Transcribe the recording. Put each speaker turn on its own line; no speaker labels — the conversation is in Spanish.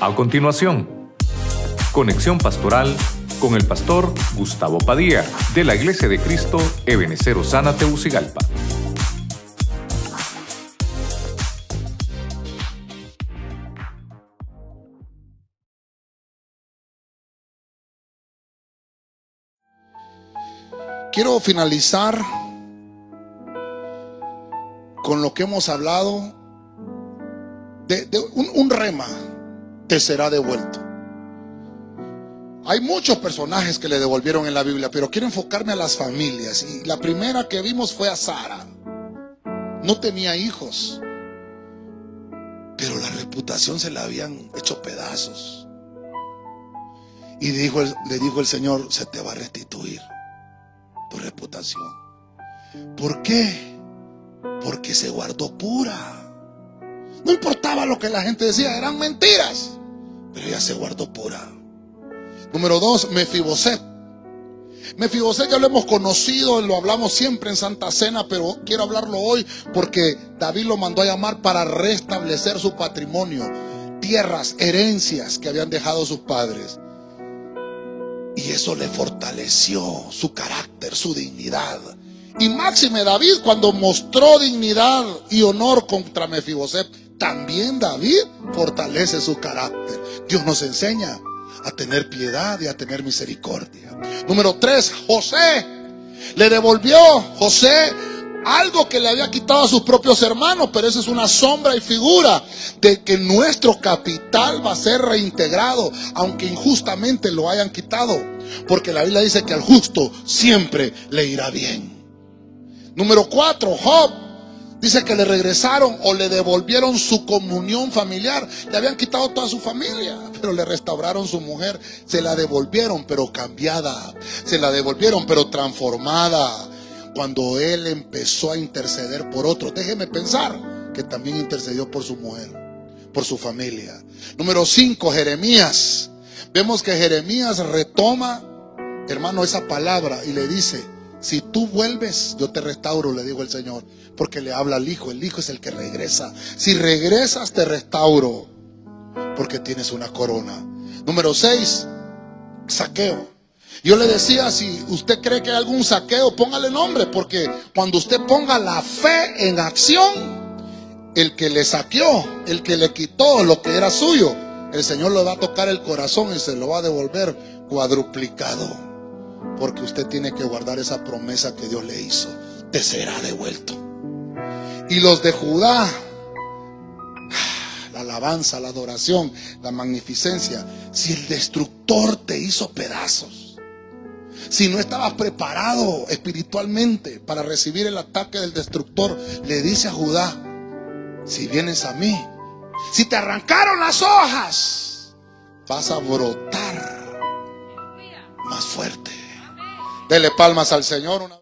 A continuación, conexión pastoral con el pastor Gustavo Padilla de la Iglesia de Cristo Ebenecer Osana Teucigalpa.
Quiero finalizar con lo que hemos hablado de, un, un rema te será devuelto. Hay muchos personajes que le devolvieron en la Biblia, pero quiero enfocarme a las familias. Y la primera que vimos fue a Sara. No tenía hijos, pero la reputación se la habían hecho pedazos. Y dijo, le dijo el Señor, se te va a restituir tu reputación. ¿Por qué? Porque se guardó pura. No importaba lo que la gente decía, eran mentiras, pero ella se guardó pura. Número dos, Mefiboset. Mefiboset ya lo hemos conocido, lo hablamos siempre en Santa Cena, pero quiero hablarlo hoy porque David lo mandó a llamar para restablecer su patrimonio, tierras, herencias que habían dejado sus padres. Y eso le fortaleció su carácter, su dignidad. Y máxime David cuando mostró dignidad y honor contra Mefiboset, también David fortalece su carácter. Dios nos enseña a tener piedad y a tener misericordia. Número tres, José. Le devolvió José algo que le había quitado a sus propios hermanos, pero eso es una sombra y figura de que nuestro capital va a ser reintegrado, aunque injustamente lo hayan quitado, porque la Biblia dice que al justo siempre le irá bien. Número cuatro, Job. Dice que le regresaron o le devolvieron su comunión familiar. Le habían quitado toda su familia, pero le restauraron su mujer. Se la devolvieron, pero cambiada. Se la devolvieron, pero transformada. Cuando él empezó a interceder por otros. Déjeme pensar que también intercedió por su mujer, por su familia. Número 5, Jeremías. Vemos que Jeremías retoma, hermano, esa palabra y le dice, si tú vuelves, yo te restauro, le dijo el Señor, porque le habla al Hijo. El Hijo es el que regresa. Si regresas, te restauro, porque tienes una corona. Número 6, saqueo. Yo le decía, si usted cree que hay algún saqueo, póngale nombre, porque cuando usted ponga la fe en acción, el que le saqueó, el que le quitó lo que era suyo, el Señor le va a tocar el corazón y se lo va a devolver cuadruplicado. Porque usted tiene que guardar esa promesa que Dios le hizo. Te será devuelto. Y los de Judá, la alabanza, la adoración, la magnificencia. Si el destructor te hizo pedazos, si no estabas preparado espiritualmente para recibir el ataque del destructor, le dice a Judá, si vienes a mí, si te arrancaron las hojas, vas a brotar más fuerte. Dele palmas al Señor una